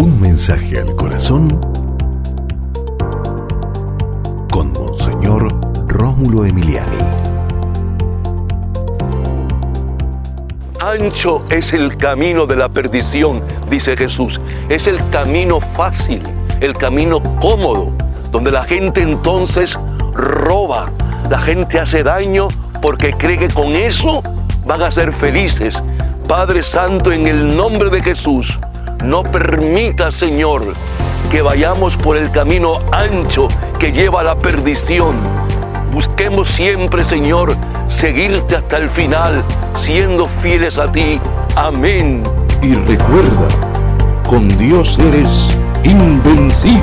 Un mensaje al corazón con Monseñor Rómulo Emiliani. Ancho es el camino de la perdición, dice Jesús. Es el camino fácil, el camino cómodo, donde la gente entonces roba, la gente hace daño porque cree que con eso van a ser felices. Padre Santo, en el nombre de Jesús, no permita, Señor, que vayamos por el camino ancho que lleva a la perdición. Busquemos siempre, Señor, seguirte hasta el final, siendo fieles a ti. Amén. Y recuerda, con Dios eres invencible.